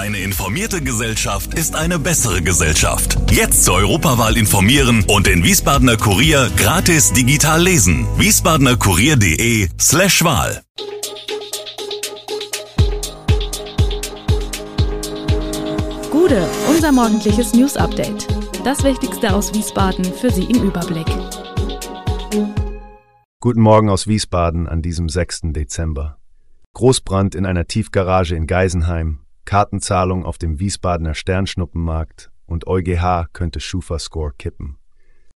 Eine informierte Gesellschaft ist eine bessere Gesellschaft. Jetzt zur Europawahl informieren und den Wiesbadener Kurier gratis digital lesen. wiesbadenerkurier.de slash Wahl. Gude, unser morgendliches News Update. Das Wichtigste aus Wiesbaden für Sie im Überblick. Guten Morgen aus Wiesbaden an diesem 6. Dezember. Großbrand in einer Tiefgarage in Geisenheim, Kartenzahlung auf dem Wiesbadener Sternschnuppenmarkt und EuGH könnte Schufa-Score kippen.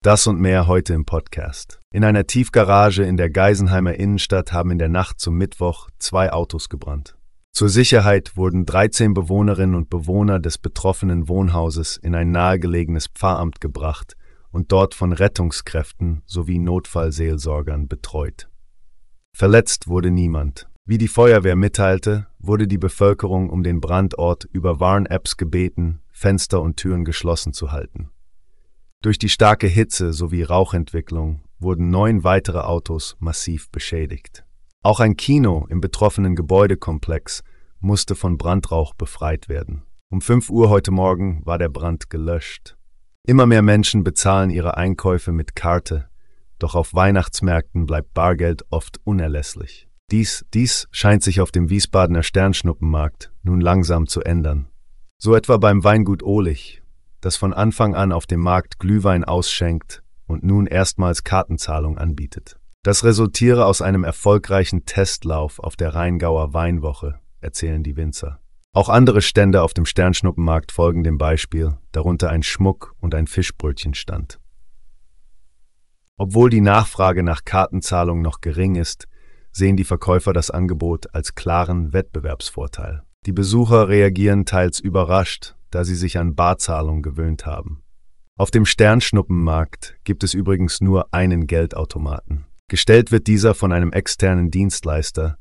Das und mehr heute im Podcast. In einer Tiefgarage in der Geisenheimer Innenstadt haben in der Nacht zum Mittwoch zwei Autos gebrannt. Zur Sicherheit wurden 13 Bewohnerinnen und Bewohner des betroffenen Wohnhauses in ein nahegelegenes Pfarramt gebracht und dort von Rettungskräften sowie Notfallseelsorgern betreut. Verletzt wurde niemand. Wie die Feuerwehr mitteilte, wurde die Bevölkerung um den Brandort über Warn-Apps gebeten, Fenster und Türen geschlossen zu halten. Durch die starke Hitze sowie Rauchentwicklung wurden neun weitere Autos massiv beschädigt. Auch ein Kino im betroffenen Gebäudekomplex musste von Brandrauch befreit werden. Um 5 Uhr heute Morgen war der Brand gelöscht. Immer mehr Menschen bezahlen ihre Einkäufe mit Karte, doch auf Weihnachtsmärkten bleibt Bargeld oft unerlässlich. Dies, dies scheint sich auf dem Wiesbadener Sternschnuppenmarkt nun langsam zu ändern. So etwa beim Weingut Ohlich, das von Anfang an auf dem Markt Glühwein ausschenkt und nun erstmals Kartenzahlung anbietet. Das resultiere aus einem erfolgreichen Testlauf auf der Rheingauer Weinwoche, erzählen die Winzer. Auch andere Stände auf dem Sternschnuppenmarkt folgen dem Beispiel, darunter ein Schmuck- und ein Fischbrötchenstand. Obwohl die Nachfrage nach Kartenzahlung noch gering ist, sehen die Verkäufer das Angebot als klaren Wettbewerbsvorteil. Die Besucher reagieren teils überrascht, da sie sich an Barzahlung gewöhnt haben. Auf dem Sternschnuppenmarkt gibt es übrigens nur einen Geldautomaten. Gestellt wird dieser von einem externen Dienstleister.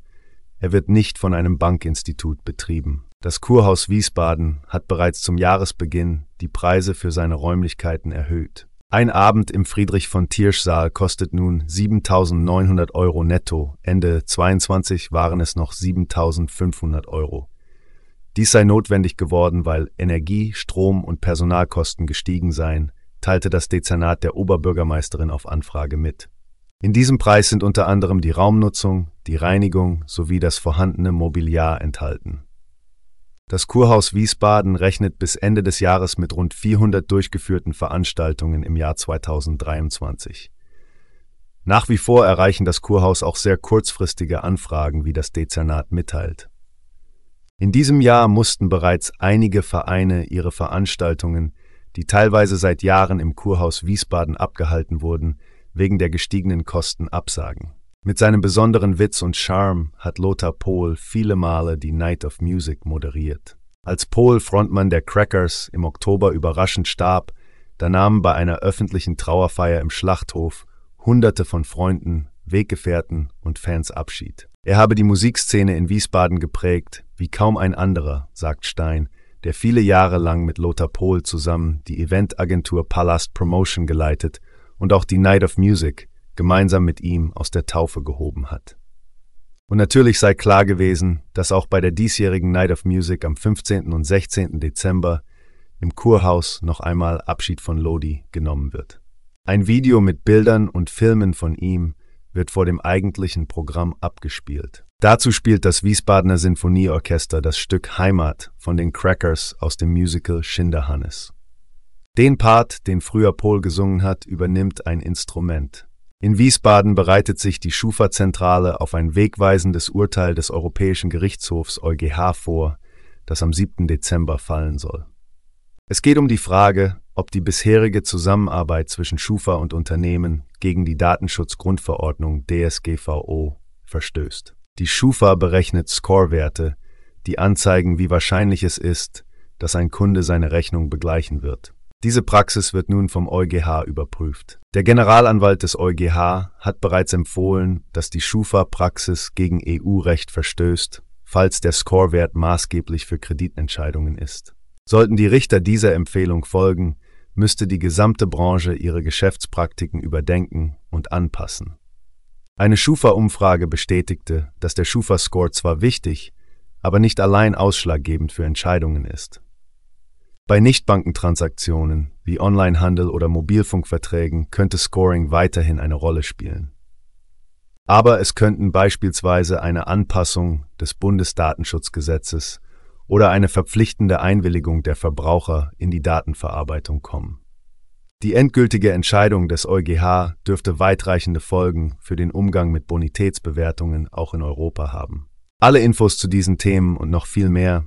Er wird nicht von einem Bankinstitut betrieben. Das Kurhaus Wiesbaden hat bereits zum Jahresbeginn die Preise für seine Räumlichkeiten erhöht. Ein Abend im Friedrich von Tiersch Saal kostet nun 7.900 Euro netto. Ende 22 waren es noch 7.500 Euro. Dies sei notwendig geworden, weil Energie, Strom und Personalkosten gestiegen seien, teilte das Dezernat der Oberbürgermeisterin auf Anfrage mit. In diesem Preis sind unter anderem die Raumnutzung, die Reinigung sowie das vorhandene Mobiliar enthalten. Das Kurhaus Wiesbaden rechnet bis Ende des Jahres mit rund 400 durchgeführten Veranstaltungen im Jahr 2023. Nach wie vor erreichen das Kurhaus auch sehr kurzfristige Anfragen, wie das Dezernat mitteilt. In diesem Jahr mussten bereits einige Vereine ihre Veranstaltungen, die teilweise seit Jahren im Kurhaus Wiesbaden abgehalten wurden, wegen der gestiegenen Kosten absagen. Mit seinem besonderen Witz und Charme hat Lothar Pohl viele Male die Night of Music moderiert. Als Pohl Frontmann der Crackers im Oktober überraschend starb, da nahmen bei einer öffentlichen Trauerfeier im Schlachthof Hunderte von Freunden, Weggefährten und Fans Abschied. Er habe die Musikszene in Wiesbaden geprägt, wie kaum ein anderer, sagt Stein, der viele Jahre lang mit Lothar Pohl zusammen die Eventagentur Palast Promotion geleitet und auch die Night of Music, gemeinsam mit ihm aus der Taufe gehoben hat. Und natürlich sei klar gewesen, dass auch bei der diesjährigen Night of Music am 15. und 16. Dezember im Kurhaus noch einmal Abschied von Lodi genommen wird. Ein Video mit Bildern und Filmen von ihm wird vor dem eigentlichen Programm abgespielt. Dazu spielt das Wiesbadener Sinfonieorchester das Stück Heimat von den Crackers aus dem Musical Schinderhannes. Den Part, den früher Paul gesungen hat, übernimmt ein Instrument, in Wiesbaden bereitet sich die Schufa-Zentrale auf ein wegweisendes Urteil des Europäischen Gerichtshofs EuGH vor, das am 7. Dezember fallen soll. Es geht um die Frage, ob die bisherige Zusammenarbeit zwischen Schufa und Unternehmen gegen die Datenschutzgrundverordnung DSGVO verstößt. Die Schufa berechnet Scorewerte, die anzeigen, wie wahrscheinlich es ist, dass ein Kunde seine Rechnung begleichen wird. Diese Praxis wird nun vom EuGH überprüft. Der Generalanwalt des EuGH hat bereits empfohlen, dass die Schufa-Praxis gegen EU-Recht verstößt, falls der Scorewert maßgeblich für Kreditentscheidungen ist. Sollten die Richter dieser Empfehlung folgen, müsste die gesamte Branche ihre Geschäftspraktiken überdenken und anpassen. Eine Schufa-Umfrage bestätigte, dass der Schufa-Score zwar wichtig, aber nicht allein ausschlaggebend für Entscheidungen ist. Bei Nichtbankentransaktionen wie Onlinehandel oder Mobilfunkverträgen könnte Scoring weiterhin eine Rolle spielen. Aber es könnten beispielsweise eine Anpassung des Bundesdatenschutzgesetzes oder eine verpflichtende Einwilligung der Verbraucher in die Datenverarbeitung kommen. Die endgültige Entscheidung des EuGH dürfte weitreichende Folgen für den Umgang mit Bonitätsbewertungen auch in Europa haben. Alle Infos zu diesen Themen und noch viel mehr